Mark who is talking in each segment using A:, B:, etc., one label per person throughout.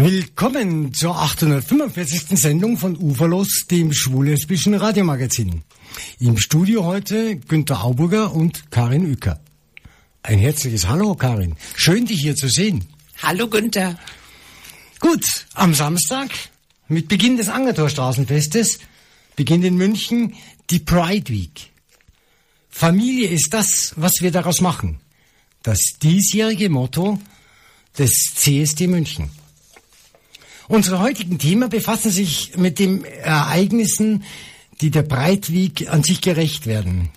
A: Willkommen zur 845. Sendung von Uferlos, dem schwul-lesbischen Radiomagazin. Im Studio heute Günter Auburger und Karin Uecker. Ein herzliches Hallo, Karin. Schön, dich hier zu sehen.
B: Hallo, Günther.
A: Gut, am Samstag, mit Beginn des Angertor-Straßenfestes, beginnt in München die Pride Week. Familie ist das, was wir daraus machen. Das diesjährige Motto des CSD München. Unsere heutigen Themen befassen sich mit den Ereignissen, die der Breitweg an sich gerecht werden.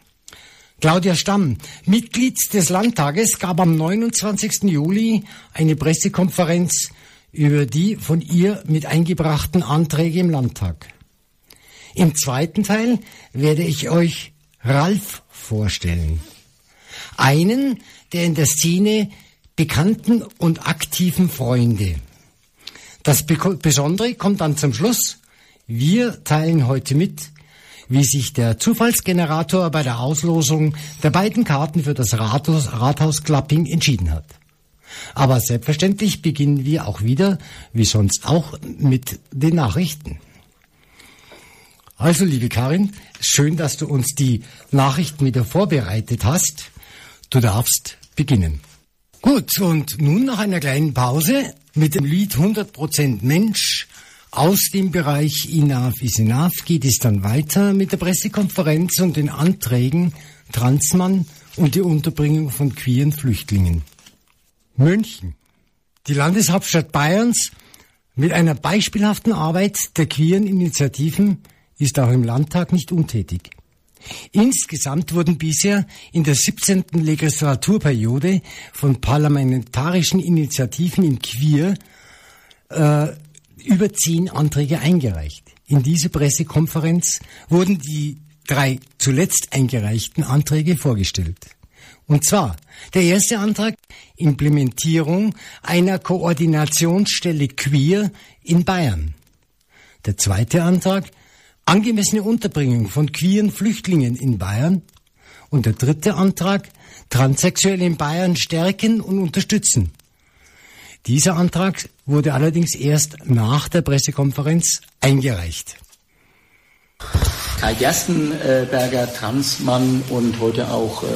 A: Claudia Stamm, Mitglied des Landtages, gab am 29. Juli eine Pressekonferenz über die von ihr mit eingebrachten Anträge im Landtag. Im zweiten Teil werde ich euch Ralf vorstellen. Einen der in der Szene bekannten und aktiven Freunde. Das Besondere kommt dann zum Schluss. Wir teilen heute mit, wie sich der Zufallsgenerator bei der Auslosung der beiden Karten für das Rathaus, Rathaus Klapping entschieden hat. Aber selbstverständlich beginnen wir auch wieder, wie sonst auch, mit den Nachrichten. Also, liebe Karin, schön, dass du uns die Nachrichten wieder vorbereitet hast. Du darfst beginnen. Gut, und nun nach einer kleinen Pause mit dem Lied 100% Mensch aus dem Bereich Enough is Enough geht es dann weiter mit der Pressekonferenz und den Anträgen Transmann und die Unterbringung von queeren Flüchtlingen. München, die Landeshauptstadt Bayerns, mit einer beispielhaften Arbeit der queeren Initiativen ist auch im Landtag nicht untätig. Insgesamt wurden bisher in der 17. Legislaturperiode von parlamentarischen Initiativen im Queer äh, über zehn Anträge eingereicht. In dieser Pressekonferenz wurden die drei zuletzt eingereichten Anträge vorgestellt. Und zwar der erste Antrag Implementierung einer Koordinationsstelle Queer in Bayern. Der zweite Antrag angemessene Unterbringung von queeren Flüchtlingen in Bayern. Und der dritte Antrag, Transsexuelle in Bayern stärken und unterstützen. Dieser Antrag wurde allerdings erst nach der Pressekonferenz eingereicht.
C: Kai Gerstenberger, Transmann und heute auch äh,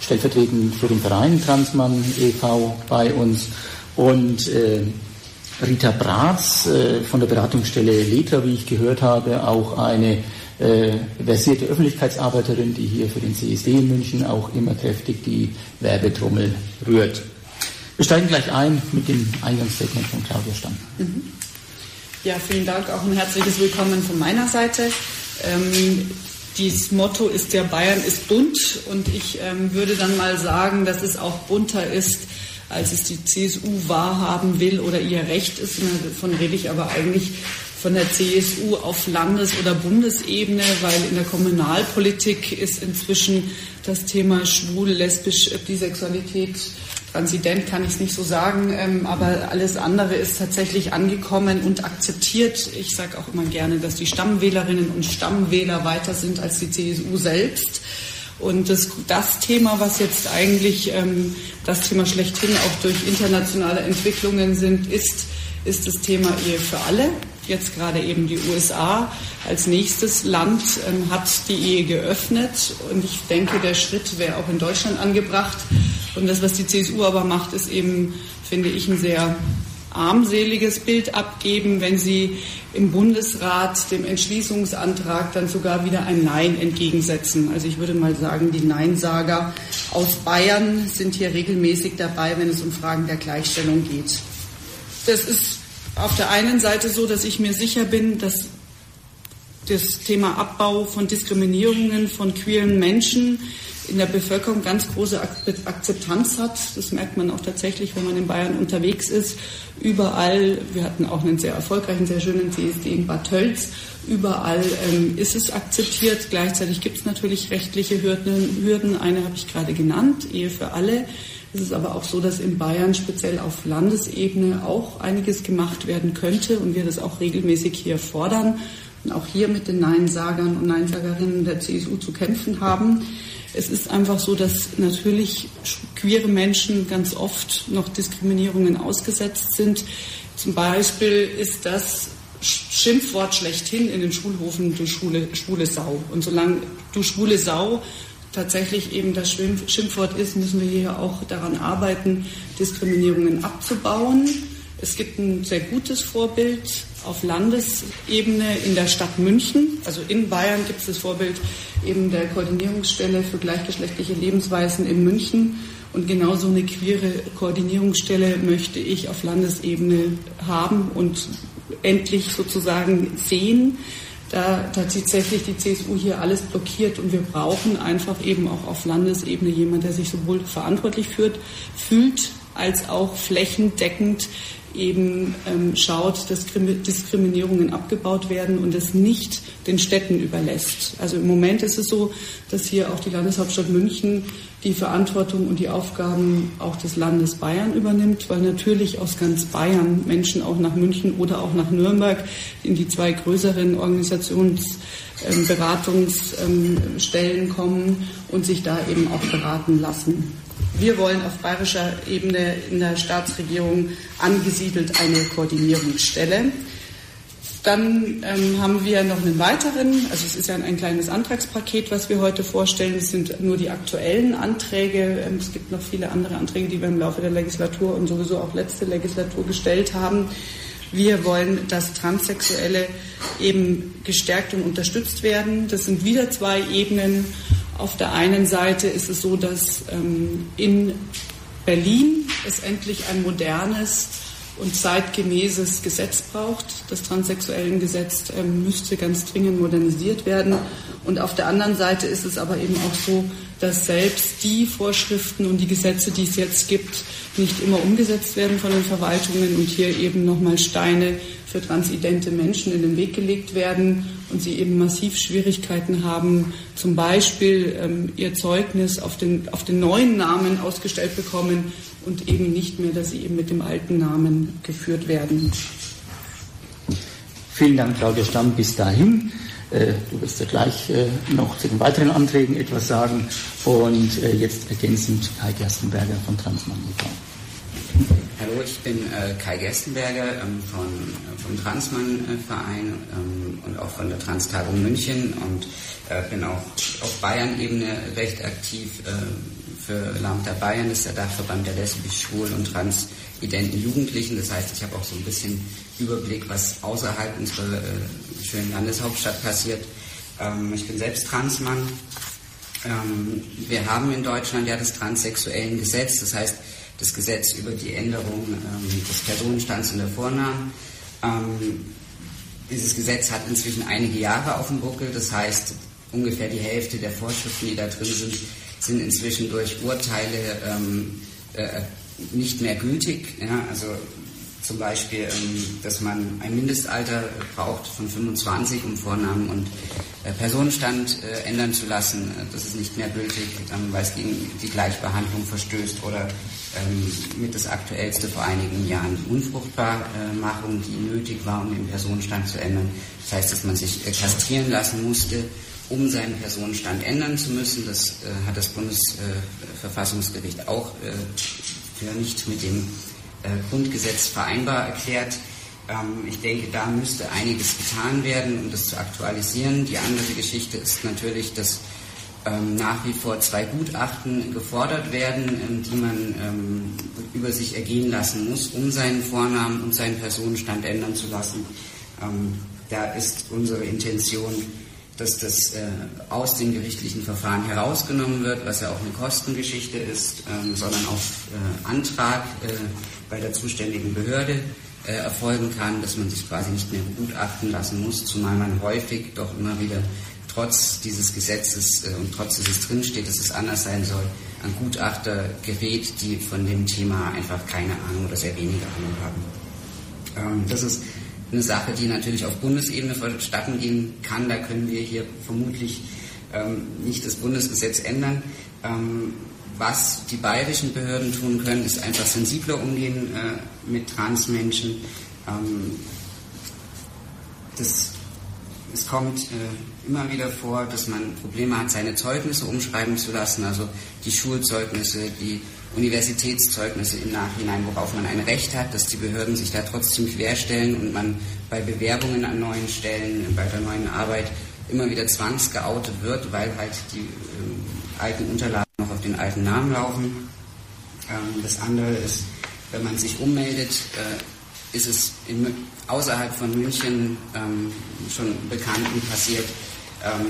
C: stellvertretend für den Verein Transmann e.V. bei uns. Und äh, Rita Bratz äh, von der Beratungsstelle Letra, wie ich gehört habe, auch eine äh, versierte Öffentlichkeitsarbeiterin, die hier für den CSD in München auch immer kräftig die Werbetrommel rührt. Wir steigen gleich ein mit dem Eingangsstatement von Claudia Stamm. Mhm.
D: Ja, vielen Dank, auch ein herzliches Willkommen von meiner Seite. Ähm, dieses Motto ist ja Bayern ist bunt und ich ähm, würde dann mal sagen, dass es auch bunter ist als es die CSU wahrhaben will oder ihr Recht ist. Davon rede ich aber eigentlich von der CSU auf Landes- oder Bundesebene, weil in der Kommunalpolitik ist inzwischen das Thema schwul, lesbisch, Bisexualität, Transident kann ich es nicht so sagen, ähm, aber alles andere ist tatsächlich angekommen und akzeptiert. Ich sage auch immer gerne, dass die Stammwählerinnen und Stammwähler weiter sind als die CSU selbst. Und das, das Thema, was jetzt eigentlich ähm, das Thema schlechthin auch durch internationale Entwicklungen sind, ist, ist das Thema Ehe für alle. Jetzt gerade eben die USA als nächstes Land ähm, hat die Ehe geöffnet und ich denke, der Schritt wäre auch in Deutschland angebracht. Und das, was die CSU aber macht, ist eben, finde ich, ein sehr armseliges Bild abgeben, wenn sie im Bundesrat dem Entschließungsantrag dann sogar wieder ein Nein entgegensetzen. Also ich würde mal sagen, die Neinsager aus Bayern sind hier regelmäßig dabei, wenn es um Fragen der Gleichstellung geht. Das ist auf der einen Seite so, dass ich mir sicher bin, dass das Thema Abbau von Diskriminierungen von queeren Menschen in der Bevölkerung ganz große Akzeptanz hat. Das merkt man auch tatsächlich, wenn man in Bayern unterwegs ist. Überall, wir hatten auch einen sehr erfolgreichen, sehr schönen CSD in Bad Tölz. Überall ähm, ist es akzeptiert. Gleichzeitig gibt es natürlich rechtliche Hürden. Hürden. Eine habe ich gerade genannt, Ehe für alle. Es ist aber auch so, dass in Bayern speziell auf Landesebene auch einiges gemacht werden könnte und wir das auch regelmäßig hier fordern und auch hier mit den Neinsagern und Neinsagerinnen der CSU zu kämpfen haben. Es ist einfach so, dass natürlich queere Menschen ganz oft noch Diskriminierungen ausgesetzt sind. Zum Beispiel ist das Schimpfwort schlechthin in den Schulhofen, du schwule, schwule Sau. Und solange du schwule Sau tatsächlich eben das Schimpfwort ist, müssen wir hier auch daran arbeiten, Diskriminierungen abzubauen. Es gibt ein sehr gutes Vorbild auf Landesebene in der Stadt München. Also in Bayern gibt es das Vorbild eben der Koordinierungsstelle für gleichgeschlechtliche Lebensweisen in München. Und genauso eine queere Koordinierungsstelle möchte ich auf Landesebene haben und endlich sozusagen sehen. Da, da tatsächlich die CSU hier alles blockiert und wir brauchen einfach eben auch auf Landesebene jemand, der sich sowohl verantwortlich führt, fühlt, als auch flächendeckend eben ähm, schaut, dass Diskriminierungen abgebaut werden und es nicht den Städten überlässt. Also im Moment ist es so, dass hier auch die Landeshauptstadt München die Verantwortung und die Aufgaben auch des Landes Bayern übernimmt, weil natürlich aus ganz Bayern Menschen auch nach München oder auch nach Nürnberg in die zwei größeren Organisationsberatungsstellen ähm, kommen und sich da eben auch beraten lassen. Wir wollen auf bayerischer Ebene in der Staatsregierung angesiedelt eine Koordinierungsstelle. Dann ähm, haben wir noch einen weiteren, also es ist ja ein kleines Antragspaket, was wir heute vorstellen. Es sind nur die aktuellen Anträge. Ähm, es gibt noch viele andere Anträge, die wir im Laufe der Legislatur und sowieso auch letzte Legislatur gestellt haben. Wir wollen, dass Transsexuelle eben gestärkt und unterstützt werden. Das sind wieder zwei Ebenen. Auf der einen Seite ist es so, dass ähm, in Berlin es endlich ein modernes und zeitgemäßes Gesetz braucht. Das transsexuellen Gesetz ähm, müsste ganz dringend modernisiert werden. Und auf der anderen Seite ist es aber eben auch so, dass selbst die Vorschriften und die Gesetze, die es jetzt gibt, nicht immer umgesetzt werden von den Verwaltungen und hier eben nochmal Steine für transidente Menschen in den Weg gelegt werden und sie eben massiv Schwierigkeiten haben, zum Beispiel ähm, ihr Zeugnis auf den, auf den neuen Namen ausgestellt bekommen und eben nicht mehr, dass sie eben mit dem alten Namen geführt werden.
C: Vielen Dank, Claudia Stamm, bis dahin. Äh, du wirst ja gleich äh, noch zu den weiteren Anträgen etwas sagen. Und äh, jetzt ergänzend Kai Gerstenberger von Transmann e.V.
B: Hallo, ich bin äh, Kai Gerstenberger ähm, von, vom Transmann-Verein ähm, und auch von der Transtagung München und äh, bin auch auf Bayern-Ebene recht aktiv für Lambda Bayern ist der Dachverband der lesbisch, schwul und transidenten Jugendlichen. Das heißt, ich habe auch so ein bisschen Überblick, was außerhalb unserer äh, schönen Landeshauptstadt passiert. Ähm, ich bin selbst Transmann. Ähm, wir haben in Deutschland ja das transsexuellen Gesetz, das heißt das Gesetz über die Änderung ähm, des Personenstands und der Vornamen. Ähm, dieses Gesetz hat inzwischen einige Jahre auf dem Buckel, das heißt ungefähr die Hälfte der Vorschriften, die da drin sind, sind inzwischen durch Urteile ähm, äh, nicht mehr gültig. Ja? Also zum Beispiel, ähm, dass man ein Mindestalter braucht von 25, um Vornamen und äh, Personenstand äh, ändern zu lassen. Äh, das ist nicht mehr gültig, ähm, weil es gegen die Gleichbehandlung verstößt oder ähm, mit das aktuellste vor einigen Jahren die Unfruchtbarmachung, die nötig war, um den Personenstand zu ändern. Das heißt, dass man sich kastrieren lassen musste um seinen Personenstand ändern zu müssen. Das hat das Bundesverfassungsgericht auch für nicht mit dem Grundgesetz vereinbar erklärt. Ähm, ich denke, da müsste einiges getan werden, um das zu aktualisieren. Die andere Geschichte ist natürlich, dass ähm, nach wie vor zwei Gutachten gefordert werden, ähm, die man über sich ergehen lassen muss, um seinen Vornamen und seinen Personenstand ändern zu lassen. Da ist unsere Intention, dass das äh, aus den gerichtlichen Verfahren herausgenommen wird, was ja auch eine Kostengeschichte ist, ähm, sondern auf äh, Antrag äh, bei der zuständigen Behörde äh, erfolgen kann, dass man sich quasi nicht mehr begutachten lassen muss, zumal man häufig doch immer wieder trotz dieses Gesetzes äh, und trotz dieses drinsteht, dass es anders sein soll, an Gutachter gerät, die von dem Thema einfach keine Ahnung oder sehr wenige Ahnung haben. Ähm, das ist eine Sache, die natürlich auf Bundesebene vonstatten gehen kann. Da können wir hier vermutlich ähm, nicht das Bundesgesetz ändern. Ähm, was die bayerischen Behörden tun können, ist einfach sensibler umgehen äh, mit Transmenschen. Ähm, das es kommt äh, immer wieder vor, dass man Probleme hat, seine Zeugnisse umschreiben zu lassen, also die Schulzeugnisse, die Universitätszeugnisse im Nachhinein, worauf man ein Recht hat, dass die Behörden sich da trotzdem querstellen und man bei Bewerbungen an neuen Stellen, bei der neuen Arbeit immer wieder zwangsgeoutet wird, weil halt die äh, alten Unterlagen noch auf den alten Namen laufen. Ähm, das andere ist, wenn man sich ummeldet, äh, ist es in, außerhalb von München ähm, schon Bekannten passiert,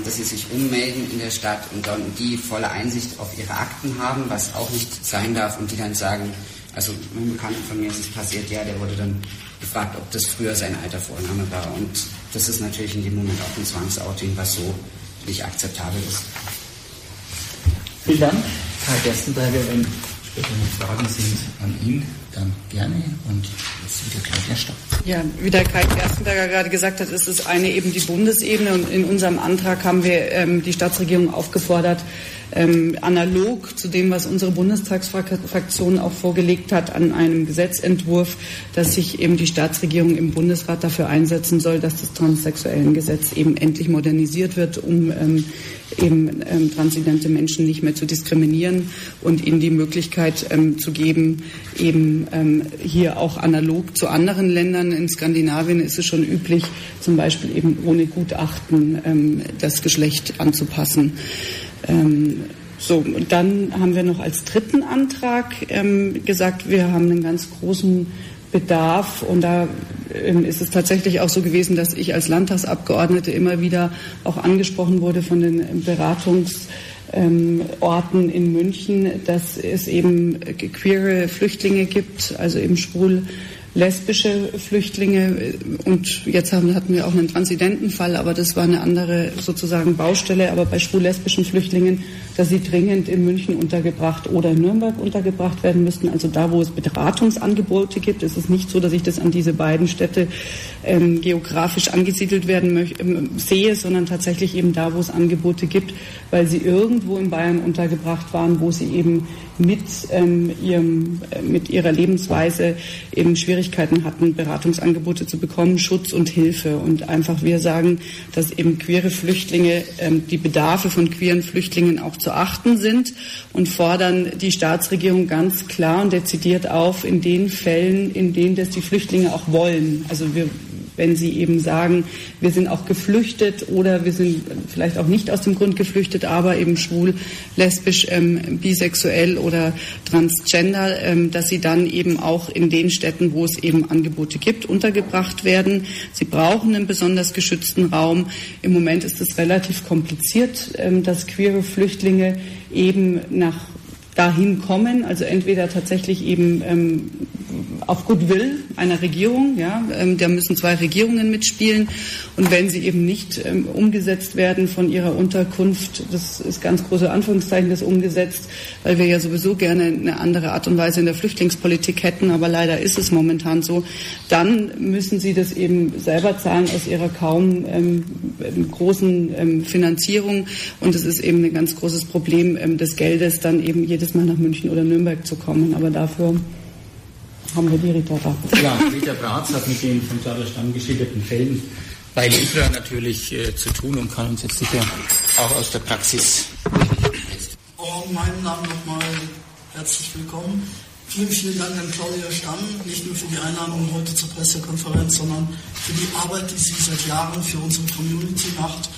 B: dass sie sich ummelden in der Stadt und dann die volle Einsicht auf ihre Akten haben, was auch nicht sein darf und die dann sagen, also ein Bekannter von mir ist es passiert, ja, der wurde dann gefragt, ob das früher sein alter Vorname war und das ist natürlich in dem Moment auch ein Zwangsouting, was so nicht akzeptabel ist.
C: Vielen Dank, Karl Gerstenberger. Wenn später noch Fragen sind an ihn, dann gerne. Und jetzt wieder Claudia Stopp.
D: Ja, wie der Kai Gerstenberger gerade gesagt hat, ist das eine eben die Bundesebene. Und in unserem Antrag haben wir ähm, die Staatsregierung aufgefordert, ähm, analog zu dem, was unsere Bundestagsfraktion auch vorgelegt hat, an einem Gesetzentwurf, dass sich eben die Staatsregierung im Bundesrat dafür einsetzen soll, dass das Transsexuellengesetz eben endlich modernisiert wird, um ähm, eben ähm, transidente Menschen nicht mehr zu diskriminieren und ihnen die Möglichkeit ähm, zu geben, eben ähm, hier auch analog zu anderen Ländern in Skandinavien ist es schon üblich, zum Beispiel eben ohne Gutachten ähm, das Geschlecht anzupassen. Ähm, so, und dann haben wir noch als dritten Antrag ähm, gesagt, wir haben einen ganz großen Bedarf. Und da ähm, ist es tatsächlich auch so gewesen, dass ich als Landtagsabgeordnete immer wieder auch angesprochen wurde von den Beratungsorten ähm, in München, dass es eben queere Flüchtlinge gibt, also eben schwul lesbische Flüchtlinge und jetzt haben, hatten wir auch einen Transidentenfall, aber das war eine andere sozusagen Baustelle. Aber bei schwul-lesbischen Flüchtlingen, dass sie dringend in München untergebracht oder in Nürnberg untergebracht werden müssten, also da, wo es Beratungsangebote gibt, ist es nicht so, dass ich das an diese beiden Städte ähm, geografisch angesiedelt werden ähm, sehe, sondern tatsächlich eben da, wo es Angebote gibt, weil sie irgendwo in Bayern untergebracht waren, wo sie eben mit, ähm, ihrem, äh, mit ihrer Lebensweise eben Schwierigkeiten hatten, Beratungsangebote zu bekommen, Schutz und Hilfe. Und einfach wir sagen, dass eben queere Flüchtlinge, ähm, die Bedarfe von queeren Flüchtlingen auch zu achten sind und fordern die Staatsregierung ganz klar und dezidiert auf, in den Fällen, in denen das die Flüchtlinge auch wollen. Also wir wenn sie eben sagen, wir sind auch geflüchtet oder wir sind vielleicht auch nicht aus dem Grund geflüchtet, aber eben schwul, lesbisch, ähm, bisexuell oder transgender, ähm, dass sie dann eben auch in den Städten, wo es eben Angebote gibt, untergebracht werden. Sie brauchen einen besonders geschützten Raum. Im Moment ist es relativ kompliziert, ähm, dass queere Flüchtlinge eben nach dahin kommen, also entweder tatsächlich eben ähm, auf Goodwill einer Regierung, ja, ähm, da müssen zwei Regierungen mitspielen. Und wenn sie eben nicht ähm, umgesetzt werden von ihrer Unterkunft, das ist ganz große Anführungszeichen das umgesetzt, weil wir ja sowieso gerne eine andere Art und Weise in der Flüchtlingspolitik hätten, aber leider ist es momentan so, dann müssen sie das eben selber zahlen aus ihrer kaum ähm, großen ähm, Finanzierung. Und es ist eben ein ganz großes Problem ähm, des Geldes, dann eben jedes Mal nach München oder Nürnberg zu kommen, aber dafür haben wir die Rita Bratz.
C: Ja, Rita Bratz hat mit den von Charles Stamm geschilderten Fällen bei Libra natürlich äh, zu tun und kann uns jetzt sicher auch aus der Praxis.
E: Oh, meinen Namen nochmal herzlich willkommen. Vielen, vielen Dank an Claudia Stamm, nicht nur für die Einladung heute zur Pressekonferenz, sondern für die Arbeit, die sie seit Jahren für unsere Community macht.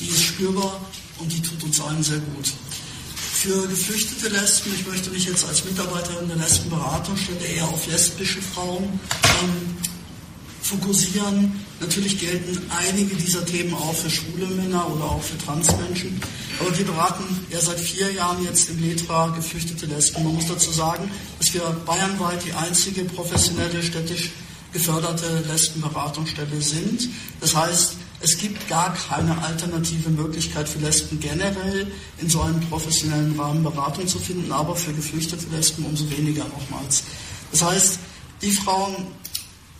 E: Die ist spürbar und die tut uns allen sehr gut für geflüchtete Lesben. Ich möchte mich jetzt als Mitarbeiterin der Lesbenberatungsstelle eher auf lesbische Frauen ähm, fokussieren. Natürlich gelten einige dieser Themen auch für schwule Männer oder auch für Transmenschen. Aber wir beraten ja seit vier Jahren jetzt im LETRA geflüchtete Lesben. Man muss dazu sagen, dass wir bayernweit die einzige professionelle städtisch geförderte Lesbenberatungsstelle sind. Das heißt, es gibt gar keine alternative Möglichkeit für Lesben generell in so einem professionellen Rahmen Beratung zu finden, aber für geflüchtete Lesben umso weniger nochmals. Das heißt, die Frauen,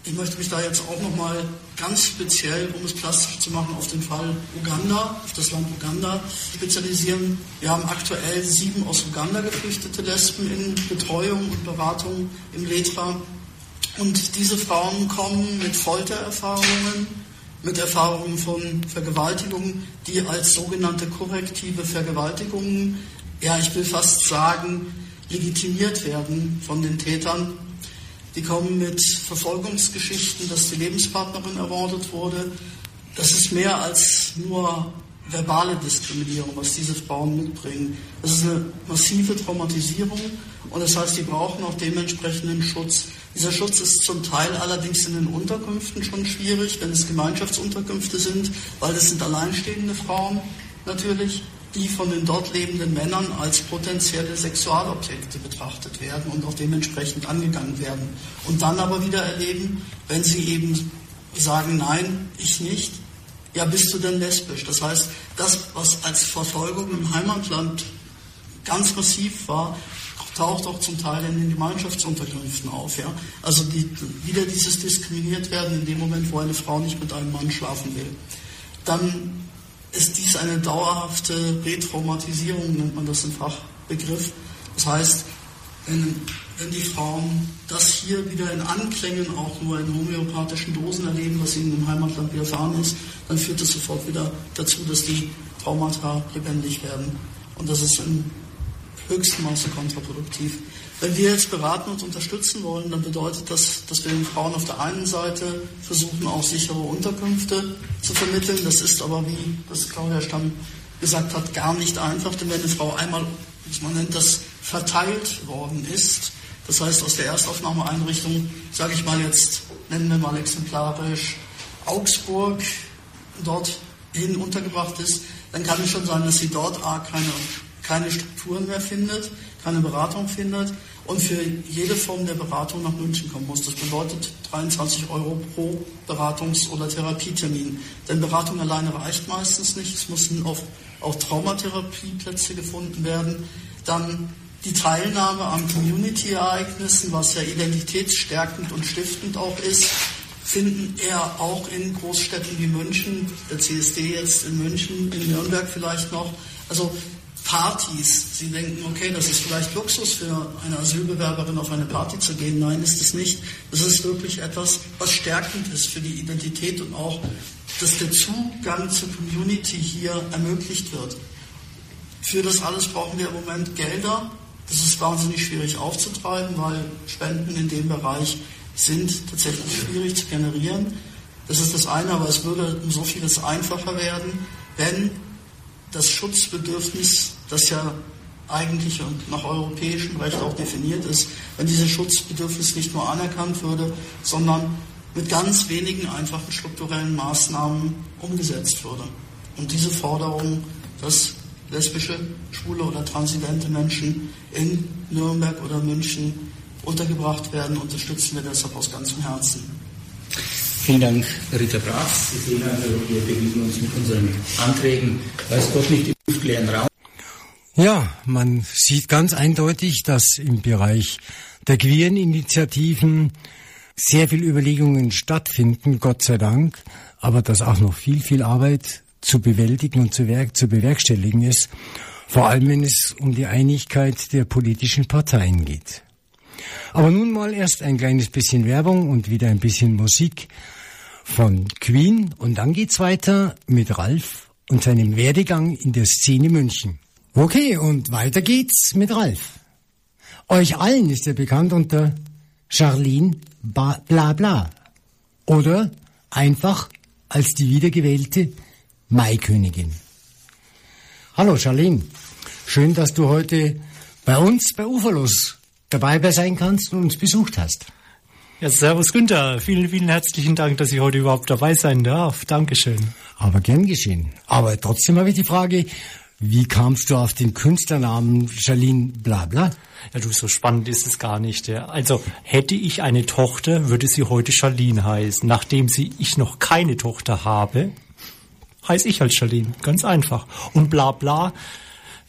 E: ich möchte mich da jetzt auch nochmal ganz speziell, um es plastisch zu machen, auf den Fall Uganda, auf das Land Uganda spezialisieren. Wir haben aktuell sieben aus Uganda geflüchtete Lesben in Betreuung und Beratung im LETRA. Und diese Frauen kommen mit Foltererfahrungen, mit Erfahrungen von Vergewaltigungen, die als sogenannte korrektive Vergewaltigungen, ja, ich will fast sagen, legitimiert werden von den Tätern. Die kommen mit Verfolgungsgeschichten, dass die Lebenspartnerin ermordet wurde. Das ist mehr als nur verbale Diskriminierung, was diese Frauen mitbringen. Das ist eine massive Traumatisierung und das heißt, die brauchen auch dementsprechenden Schutz. Dieser Schutz ist zum Teil allerdings in den Unterkünften schon schwierig, wenn es Gemeinschaftsunterkünfte sind, weil es sind alleinstehende Frauen natürlich, die von den dort lebenden Männern als potenzielle Sexualobjekte betrachtet werden und auch dementsprechend angegangen werden. Und dann aber wieder erleben, wenn sie eben sagen, nein, ich nicht, ja, bist du denn lesbisch? Das heißt, das, was als Verfolgung im Heimatland ganz massiv war, taucht auch zum Teil in den Gemeinschaftsunterkünften auf. Ja? Also die, wieder dieses diskriminiert werden in dem Moment, wo eine Frau nicht mit einem Mann schlafen will. Dann ist dies eine dauerhafte Retraumatisierung, nennt man das im Fachbegriff. Das heißt, wenn, wenn die Frauen das hier wieder in Anklängen auch nur in homöopathischen Dosen erleben, was ihnen im Heimatland widerfahren ist, dann führt das sofort wieder dazu, dass die Traumata lebendig werden. Und das ist im höchsten Maße kontraproduktiv. Wenn wir jetzt beraten und unterstützen wollen, dann bedeutet das, dass wir den Frauen auf der einen Seite versuchen, auch sichere Unterkünfte zu vermitteln. Das ist aber, wie das Claudia Stamm gesagt hat, gar nicht einfach, denn wenn eine Frau einmal, man nennt das, verteilt worden ist, das heißt aus der Erstaufnahmeeinrichtung, sage ich mal jetzt, nennen wir mal exemplarisch Augsburg, dorthin untergebracht ist, dann kann es schon sein, dass sie dort A, keine keine Strukturen mehr findet, keine Beratung findet und für jede Form der Beratung nach München kommen muss. Das bedeutet 23 Euro pro Beratungs- oder Therapietermin. Denn Beratung alleine reicht meistens nicht. Es müssen auch, auch Traumatherapieplätze gefunden werden. Dann die Teilnahme an Community-Ereignissen, was ja identitätsstärkend und stiftend auch ist, finden eher auch in Großstädten wie München, der CSD jetzt in München, in Nürnberg vielleicht noch. Also Partys. Sie denken, okay, das ist vielleicht Luxus für eine Asylbewerberin auf eine Party zu gehen. Nein, ist es nicht. Das ist wirklich etwas, was stärkend ist für die Identität und auch, dass der Zugang zur Community hier ermöglicht wird. Für das alles brauchen wir im Moment Gelder. Das ist wahnsinnig schwierig aufzutreiben, weil Spenden in dem Bereich sind tatsächlich schwierig zu generieren. Das ist das eine, aber es würde um so vieles einfacher werden, wenn das Schutzbedürfnis, das ja eigentlich und nach europäischem Recht auch definiert ist, wenn dieses Schutzbedürfnis nicht nur anerkannt würde, sondern mit ganz wenigen einfachen strukturellen Maßnahmen umgesetzt würde. Und diese Forderung, dass lesbische, schwule oder transidente Menschen in Nürnberg oder München untergebracht werden, unterstützen wir deshalb aus ganzem Herzen.
C: Vielen Dank, Rita Brav. Sie sehen also, wir bewegen uns mit unseren Anträgen, weiß Gott nicht, im luftleeren Raum.
A: Ja, man sieht ganz eindeutig, dass im Bereich der queeren Initiativen sehr viel Überlegungen stattfinden, Gott sei Dank, aber dass auch noch viel, viel Arbeit zu bewältigen und zu, werk zu bewerkstelligen ist, vor allem wenn es um die Einigkeit der politischen Parteien geht. Aber nun mal erst ein kleines bisschen Werbung und wieder ein bisschen Musik von Queen und dann geht's weiter mit Ralf und seinem Werdegang in der Szene München. Okay, und weiter geht's mit Ralf. Euch allen ist er bekannt unter Charlene ba Bla Bla oder einfach als die wiedergewählte Maikönigin. Hallo Charlene, schön, dass du heute bei uns bei Uferlos dabei sein kannst und uns besucht hast.
F: Ja, servus Günther. Vielen, vielen herzlichen Dank, dass ich heute überhaupt dabei sein darf. Dankeschön.
A: Aber gern geschehen. Aber trotzdem habe ich die Frage, wie kamst du auf den Künstlernamen Charlene Blabla?
F: Ja, du, so spannend ist es gar nicht. Ja. Also, hätte ich eine Tochter, würde sie heute Charlene heißen. Nachdem sie ich noch keine Tochter habe, heiße ich halt Charlene. Ganz einfach. Und Blabla,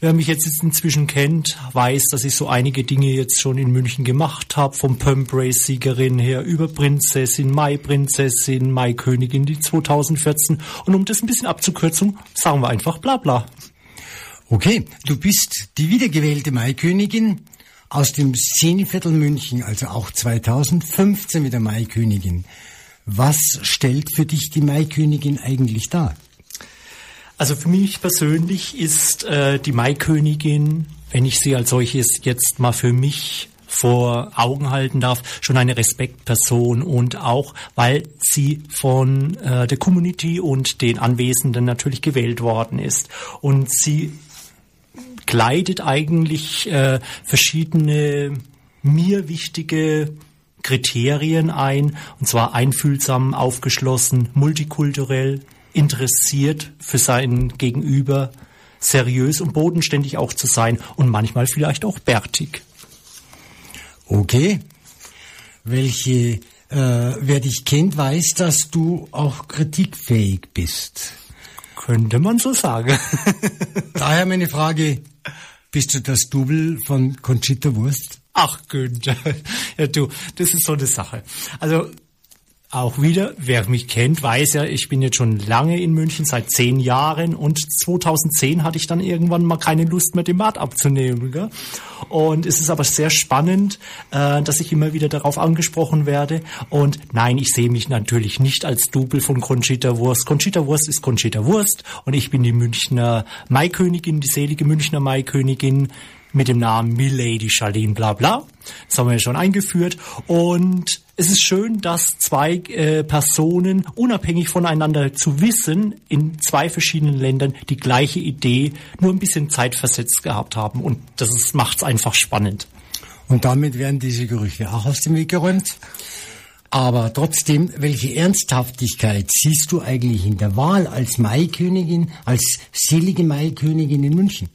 F: Wer mich jetzt inzwischen kennt, weiß, dass ich so einige Dinge jetzt schon in München gemacht habe, vom Pump Race Siegerin her über Prinzessin, Mai Prinzessin, Mai Königin, die 2014. Und um das ein bisschen abzukürzen, sagen wir einfach bla bla.
A: Okay, du bist die wiedergewählte Maikönigin aus dem Szeneviertel München, also auch 2015 mit der Maikönigin. Was stellt für dich die Maikönigin eigentlich dar?
F: Also für mich persönlich ist äh, die Maikönigin, wenn ich sie als solches jetzt mal für mich vor Augen halten darf, schon eine Respektperson und auch, weil sie von äh, der Community und den Anwesenden natürlich gewählt worden ist. Und sie kleidet eigentlich äh, verschiedene mir wichtige Kriterien ein, und zwar einfühlsam, aufgeschlossen, multikulturell, interessiert für sein Gegenüber, seriös und bodenständig auch zu sein und manchmal vielleicht auch bärtig.
A: Okay. Welche, äh, wer dich kennt, weiß, dass du auch kritikfähig bist.
F: Könnte man so sagen.
A: Daher meine Frage, bist du das Double von Conchita Wurst?
F: Ach Günther, ja du, das ist so eine Sache. Also auch wieder, wer mich kennt, weiß ja, ich bin jetzt schon lange in München, seit zehn Jahren und 2010 hatte ich dann irgendwann mal keine Lust mehr, den Bart abzunehmen. Gell? Und es ist aber sehr spannend, äh, dass ich immer wieder darauf angesprochen werde. Und nein, ich sehe mich natürlich nicht als Double von Conchita Wurst. Conchita Wurst ist Conchita Wurst und ich bin die Münchner Maikönigin, die selige Münchner Maikönigin mit dem Namen Milady Charlene bla bla. Das haben wir ja schon eingeführt. Und es ist schön, dass zwei äh, Personen unabhängig voneinander zu wissen, in zwei verschiedenen Ländern die gleiche Idee, nur ein bisschen zeitversetzt gehabt haben. Und das macht es einfach spannend.
A: Und damit werden diese Gerüchte auch aus dem Weg geräumt. Aber trotzdem, welche Ernsthaftigkeit siehst du eigentlich in der Wahl als Maikönigin, als selige Maikönigin in München?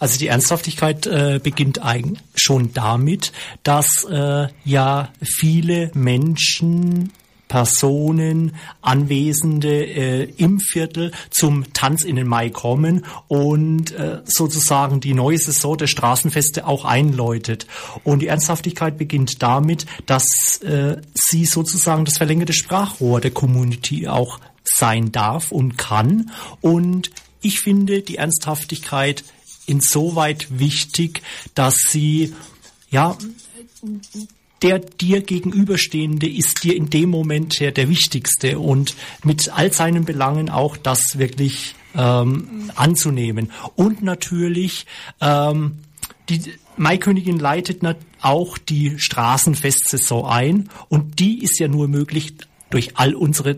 F: Also die Ernsthaftigkeit äh, beginnt eigentlich schon damit, dass äh, ja viele Menschen Personen, Anwesende äh, im Viertel zum Tanz in den Mai kommen und äh, sozusagen die neue Saison der Straßenfeste auch einläutet. Und die Ernsthaftigkeit beginnt damit, dass äh, sie sozusagen das verlängerte Sprachrohr der Community auch sein darf und kann. Und ich finde, die Ernsthaftigkeit insoweit wichtig, dass sie, ja, der dir gegenüberstehende ist dir in dem Moment der, der wichtigste und mit all seinen Belangen auch das wirklich ähm, anzunehmen. Und natürlich, ähm, die Maikönigin leitet auch die Straßenfestsaison ein und die ist ja nur möglich durch all unsere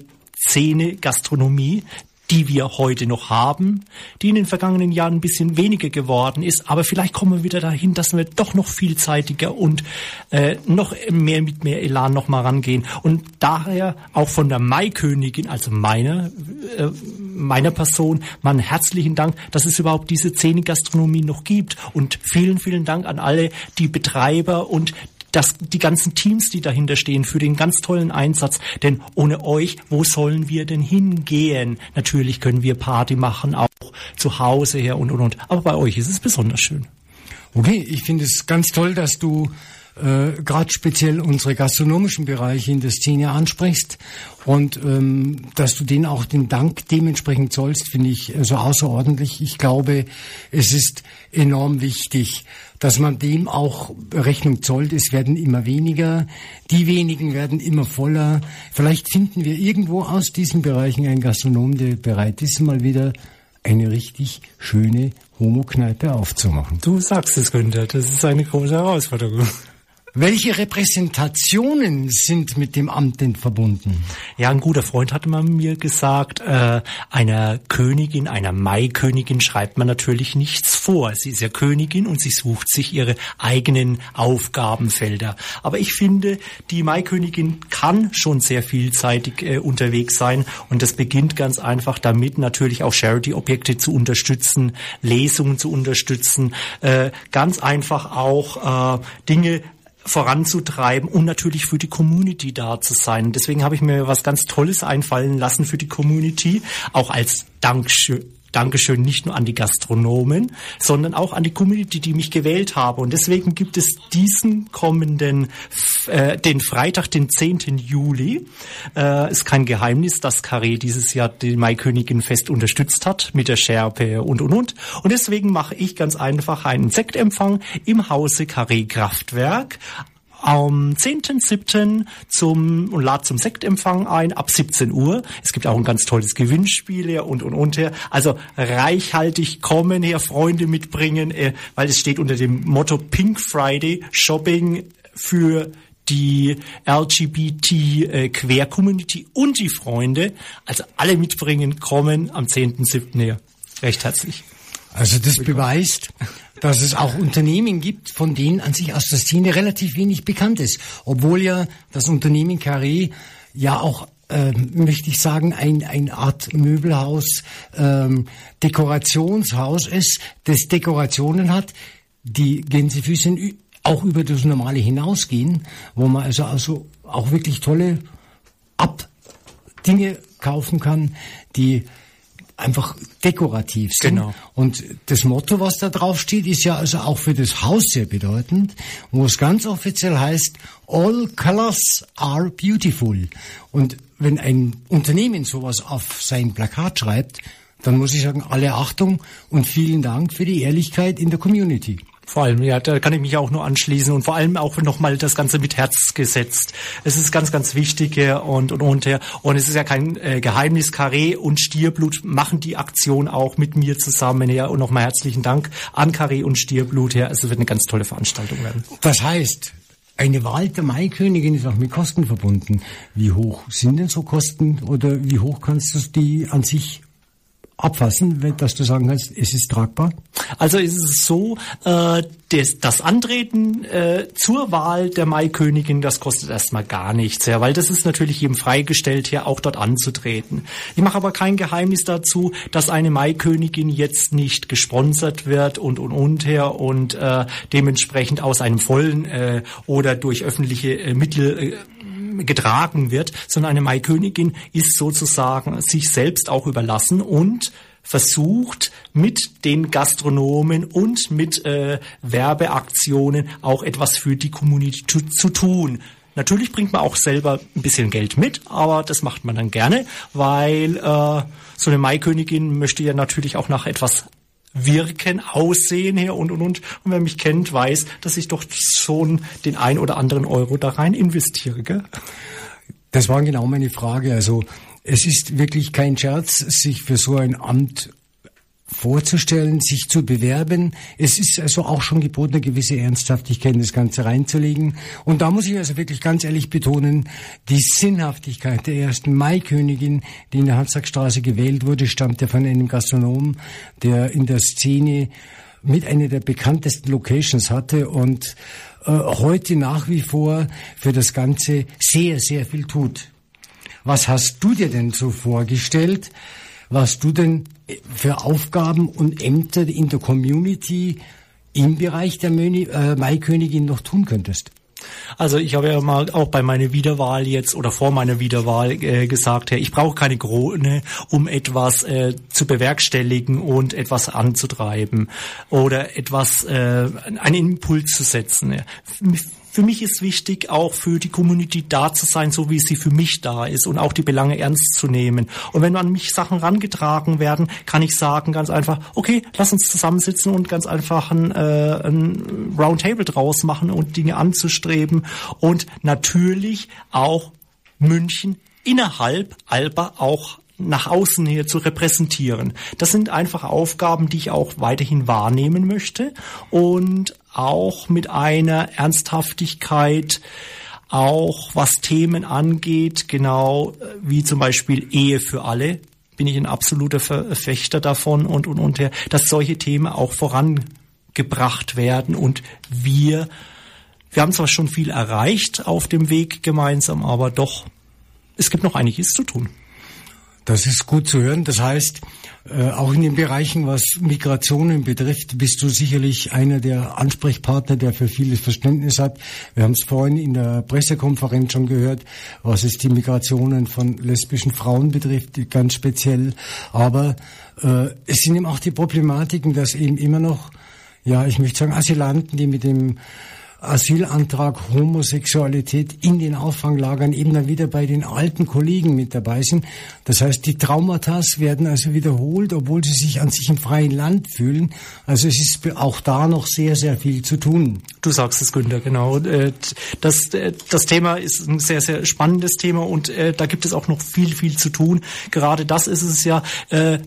F: Szene Gastronomie, die wir heute noch haben, die in den vergangenen Jahren ein bisschen weniger geworden ist. Aber vielleicht kommen wir wieder dahin, dass wir doch noch vielseitiger und äh, noch mehr mit mehr Elan noch mal rangehen. Und daher auch von der Maikönigin, also meiner, äh, meiner Person, mal herzlichen Dank, dass es überhaupt diese Szene-Gastronomie noch gibt. Und vielen, vielen Dank an alle die Betreiber und das, die ganzen Teams, die dahinter stehen, für den ganz tollen Einsatz. Denn ohne euch, wo sollen wir denn hingehen? Natürlich können wir Party machen, auch zu Hause her und, und, und. Aber bei euch ist es besonders schön.
A: Okay, ich finde es ganz toll, dass du äh, gerade speziell unsere gastronomischen Bereiche in der Szene ansprichst und ähm, dass du denen auch den Dank dementsprechend zollst, finde ich so also außerordentlich. Ich glaube, es ist enorm wichtig, dass man dem auch Rechnung zollt. Es werden immer weniger, die wenigen werden immer voller. Vielleicht finden wir irgendwo aus diesen Bereichen einen Gastronom, der bereit ist, mal wieder eine richtig schöne Homo-Kneipe aufzumachen.
F: Du sagst es, Günther, das ist eine große Herausforderung.
A: Welche Repräsentationen sind mit dem Amt denn verbunden?
F: Ja, ein guter Freund hatte mal mir gesagt, äh, einer Königin, einer Maikönigin schreibt man natürlich nichts vor. Sie ist ja Königin und sie sucht sich ihre eigenen Aufgabenfelder. Aber ich finde, die Maikönigin kann schon sehr vielseitig äh, unterwegs sein und das beginnt ganz einfach damit, natürlich auch Charity-Objekte zu unterstützen, Lesungen zu unterstützen, äh, ganz einfach auch äh, Dinge voranzutreiben und natürlich für die Community da zu sein. Deswegen habe ich mir was ganz Tolles einfallen lassen für die Community, auch als Dankeschön. Dankeschön nicht nur an die Gastronomen, sondern auch an die Community, die mich gewählt habe. Und deswegen gibt es diesen kommenden, äh, den Freitag, den 10. Juli. Äh, ist kein Geheimnis, dass Carré dieses Jahr die Maikönigin fest unterstützt hat mit der Schärpe und und und. Und deswegen mache ich ganz einfach einen Sektempfang im Hause Carré Kraftwerk am 10.7. zum und lad zum Sektempfang ein ab 17 Uhr. Es gibt auch ein ganz tolles Gewinnspiel her und und und her. Also reichhaltig kommen her, Freunde mitbringen, äh, weil es steht unter dem Motto Pink Friday Shopping für die LGBT-Queer-Community und die Freunde, also alle mitbringen, kommen am 10.7. her. Recht herzlich.
A: Also das beweist, dass es auch Unternehmen gibt, von denen an sich aus der Szene relativ wenig bekannt ist. Obwohl ja das Unternehmen Carré ja auch ähm, möchte ich sagen, ein, eine Art Möbelhaus, ähm, Dekorationshaus ist, das Dekorationen hat, die Gänsefüßchen auch über das Normale hinausgehen, wo man also, also auch wirklich tolle Ab Dinge kaufen kann, die einfach dekorativ sind. Genau. Und das Motto, was da drauf steht, ist ja also auch für das Haus sehr bedeutend, wo es ganz offiziell heißt, all colors are beautiful. Und wenn ein Unternehmen sowas auf sein Plakat schreibt, dann muss ich sagen, alle Achtung und vielen Dank für die Ehrlichkeit in der Community.
F: Vor allem, ja, da kann ich mich auch nur anschließen und vor allem auch nochmal das Ganze mit Herz gesetzt. Es ist ganz, ganz wichtig ja, und, und, und, ja. und es ist ja kein äh, Geheimnis, Carré und Stierblut machen die Aktion auch mit mir zusammen, ja, und nochmal herzlichen Dank an Carré und Stierblut, ja, es wird eine ganz tolle Veranstaltung werden.
A: Das heißt, eine Wahl der Maikönigin ist auch mit Kosten verbunden. Wie hoch sind denn so Kosten oder wie hoch kannst du die an sich abfassen, dass du sagen kannst, es ist tragbar?
F: Also ist es so, äh, das, das Antreten äh, zur Wahl der Maikönigin, das kostet erstmal gar nichts, ja, weil das ist natürlich jedem freigestellt, hier auch dort anzutreten. Ich mache aber kein Geheimnis dazu, dass eine Maikönigin jetzt nicht gesponsert wird und und und her und äh, dementsprechend aus einem vollen äh, oder durch öffentliche äh, Mittel äh, getragen wird, sondern eine Maikönigin ist sozusagen sich selbst auch überlassen und versucht mit den Gastronomen und mit äh, Werbeaktionen auch etwas für die Community zu, zu tun. Natürlich bringt man auch selber ein bisschen Geld mit, aber das macht man dann gerne, weil äh, so eine Maikönigin möchte ja natürlich auch nach etwas wirken, aussehen her und und und. Und wer mich kennt, weiß, dass ich doch schon den ein oder anderen Euro da rein investiere. Gell?
A: Das war genau meine Frage. Also es ist wirklich kein Scherz, sich für so ein Amt vorzustellen, sich zu bewerben. Es ist also auch schon geboten, eine gewisse Ernsthaftigkeit in das Ganze reinzulegen. Und da muss ich also wirklich ganz ehrlich betonen, die Sinnhaftigkeit der ersten Maikönigin, die in der Hanssackstraße gewählt wurde, stammt ja von einem Gastronom, der in der Szene mit einer der bekanntesten Locations hatte und äh, heute nach wie vor für das Ganze sehr, sehr viel tut. Was hast du dir denn so vorgestellt? was du denn für Aufgaben und Ämter in der Community im Bereich der äh, Maikönigin noch tun könntest.
F: Also ich habe ja mal auch bei meiner Wiederwahl jetzt oder vor meiner Wiederwahl äh, gesagt, ja, ich brauche keine Krone, um etwas äh, zu bewerkstelligen und etwas anzutreiben oder etwas äh, einen Impuls zu setzen. Ja für mich ist wichtig, auch für die Community da zu sein, so wie sie für mich da ist und auch die Belange ernst zu nehmen. Und wenn an mich Sachen rangetragen werden, kann ich sagen ganz einfach, okay, lass uns zusammensitzen und ganz einfach ein, äh, ein Roundtable draus machen und Dinge anzustreben und natürlich auch München innerhalb Alba auch nach außen her zu repräsentieren. Das sind einfach Aufgaben, die ich auch weiterhin wahrnehmen möchte und auch mit einer Ernsthaftigkeit, auch was Themen angeht, genau äh, wie zum Beispiel Ehe für alle, bin ich ein absoluter Verfechter davon und, und, und, dass solche Themen auch vorangebracht werden und wir, wir haben zwar schon viel erreicht auf dem Weg gemeinsam, aber doch, es gibt noch einiges zu tun.
A: Das ist gut zu hören. Das heißt, äh, auch in den Bereichen, was Migrationen betrifft, bist du sicherlich einer der Ansprechpartner, der für vieles Verständnis hat. Wir haben es vorhin in der Pressekonferenz schon gehört, was es die Migrationen von lesbischen Frauen betrifft, ganz speziell. Aber äh, es sind eben auch die Problematiken, dass eben immer noch, ja, ich möchte sagen, Asylanten, die mit dem Asylantrag Homosexualität in den Auffanglagern eben dann wieder bei den alten Kollegen mit dabei sind. Das heißt, die Traumata werden also wiederholt, obwohl sie sich an sich im freien Land fühlen. Also es ist auch da noch sehr, sehr viel zu tun.
F: Du sagst es, Günther, genau. Äh, das, äh, das Thema ist ein sehr, sehr spannendes Thema und äh, da gibt es auch noch viel, viel zu tun. Gerade das ist es ja.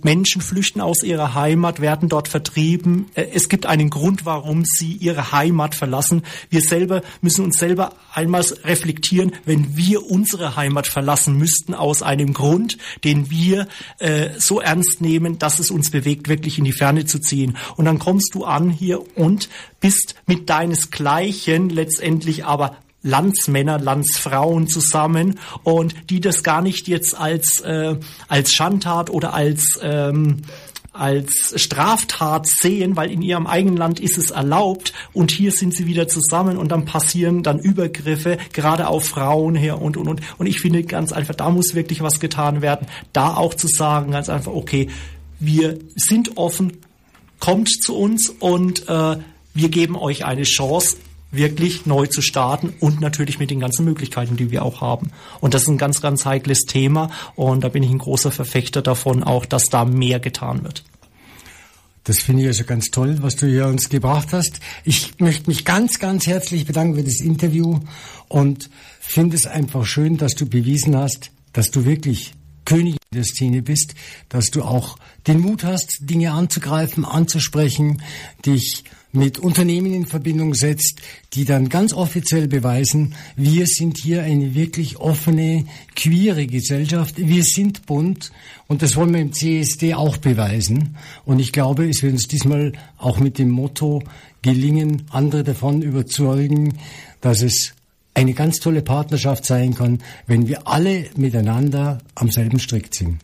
F: Menschen flüchten aus ihrer Heimat, werden dort vertrieben. Es gibt einen Grund, warum sie ihre Heimat verlassen. Wir selber müssen uns selber einmal reflektieren, wenn wir unsere Heimat verlassen müssten aus einem Grund, den wir äh, so ernst nehmen, dass es uns bewegt, wirklich in die Ferne zu ziehen. Und dann kommst du an hier und bist mit deinesgleichen letztendlich aber Landsmänner, Landsfrauen zusammen und die das gar nicht jetzt als äh, als Schandtat oder als ähm, als Straftat sehen, weil in ihrem eigenen Land ist es erlaubt und hier sind sie wieder zusammen und dann passieren dann Übergriffe gerade auf Frauen her und und und. Und ich finde ganz einfach, da muss wirklich was getan werden, da auch zu sagen ganz einfach, okay, wir sind offen, kommt zu uns und äh, wir geben euch eine Chance, wirklich neu zu starten und natürlich mit den ganzen Möglichkeiten, die wir auch haben. Und das ist ein ganz, ganz heikles Thema und da bin ich ein großer Verfechter davon auch, dass da mehr getan wird.
A: Das finde ich also ganz toll, was du hier uns gebracht hast. Ich möchte mich ganz, ganz herzlich bedanken für das Interview und finde es einfach schön, dass du bewiesen hast, dass du wirklich König der Szene bist, dass du auch den Mut hast, Dinge anzugreifen, anzusprechen, dich mit Unternehmen in Verbindung setzt, die dann ganz offiziell beweisen, wir sind hier eine wirklich offene, queere Gesellschaft, wir sind bunt und das wollen wir im CSD auch beweisen. Und ich glaube, es wird uns diesmal auch mit dem Motto gelingen, andere davon überzeugen, dass es eine ganz tolle Partnerschaft sein kann, wenn wir alle miteinander am selben Strick ziehen.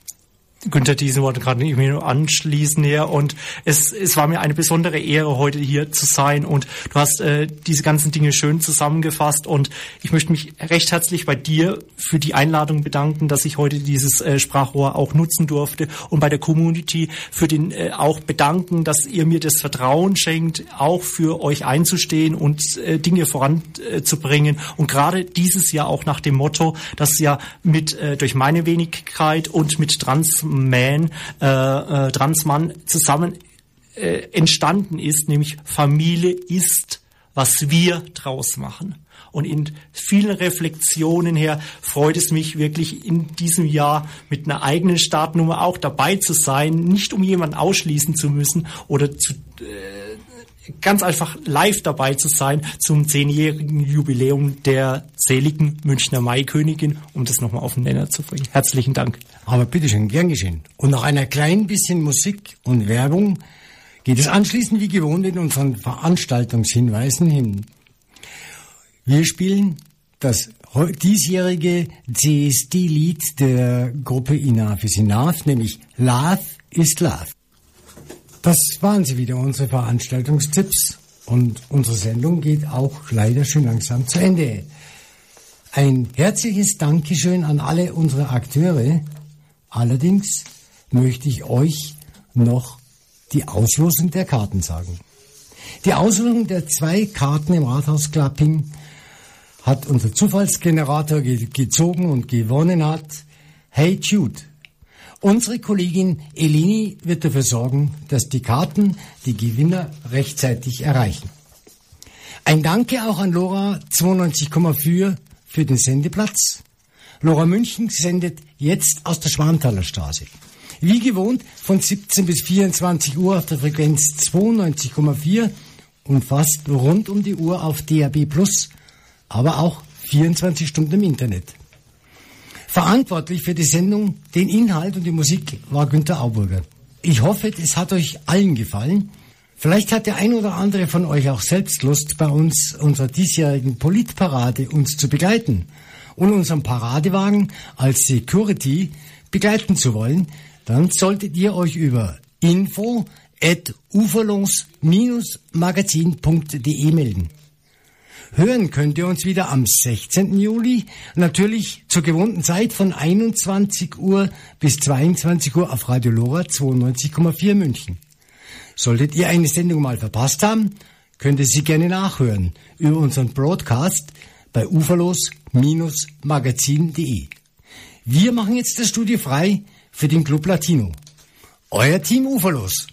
F: Günther diese Worte gerade nur anschließen her und es, es war mir eine besondere Ehre, heute hier zu sein. Und du hast äh, diese ganzen Dinge schön zusammengefasst. Und ich möchte mich recht herzlich bei dir für die Einladung bedanken, dass ich heute dieses äh, Sprachrohr auch nutzen durfte. Und bei der Community für den äh, auch bedanken, dass ihr mir das Vertrauen schenkt, auch für euch einzustehen und äh, Dinge voranzubringen. Und gerade dieses Jahr auch nach dem Motto, dass ja mit äh, durch meine Wenigkeit und mit Trans Man, äh, äh, Transmann zusammen äh, entstanden ist, nämlich Familie ist, was wir draus machen. Und in vielen Reflexionen her freut es mich wirklich in diesem Jahr mit einer eigenen Startnummer auch dabei zu sein, nicht um jemanden ausschließen zu müssen oder zu, äh, ganz einfach live dabei zu sein zum zehnjährigen Jubiläum der seligen Münchner Maikönigin, um das nochmal auf den Nenner zu bringen. Herzlichen Dank.
A: Aber bitteschön, gern geschehen. Und nach einer kleinen bisschen Musik und Werbung geht es anschließend wie gewohnt in unseren Veranstaltungshinweisen hin. Wir spielen das diesjährige CSD-Lied der Gruppe Enough is Enough, nämlich Love is Love. Das waren sie wieder, unsere Veranstaltungstipps. Und unsere Sendung geht auch leider schon langsam zu Ende. Ein herzliches Dankeschön an alle unsere Akteure. Allerdings möchte ich euch noch die Auslosung der Karten sagen. Die Auslosung der zwei Karten im Rathaus Klapping hat unser Zufallsgenerator gezogen und gewonnen hat Hey Jude Unsere Kollegin Eleni wird dafür sorgen, dass die Karten die Gewinner rechtzeitig erreichen. Ein Danke auch an Lora 92,4 für den Sendeplatz. Lora München sendet jetzt aus der Schwanthaler Straße. Wie gewohnt von 17 bis 24 Uhr auf der Frequenz 92,4 und fast rund um die Uhr auf DAB Plus, aber auch 24 Stunden im Internet. Verantwortlich für die Sendung, den Inhalt und die Musik war Günter Auburger. Ich hoffe, es hat euch allen gefallen. Vielleicht hat der ein oder andere von euch auch selbst Lust, bei uns unserer diesjährigen Politparade uns zu begleiten und unseren Paradewagen als Security begleiten zu wollen, dann solltet ihr euch über info at uferlos-magazin.de melden. Hören könnt ihr uns wieder am 16. Juli, natürlich zur gewohnten Zeit von 21 Uhr bis 22 Uhr auf Radio Lora 92,4 München. Solltet ihr eine Sendung mal verpasst haben, könnt ihr sie gerne nachhören über unseren Broadcast bei uferlos-magazin.de. Wir machen jetzt das Studio frei für den Club Latino. Euer Team Uferlos.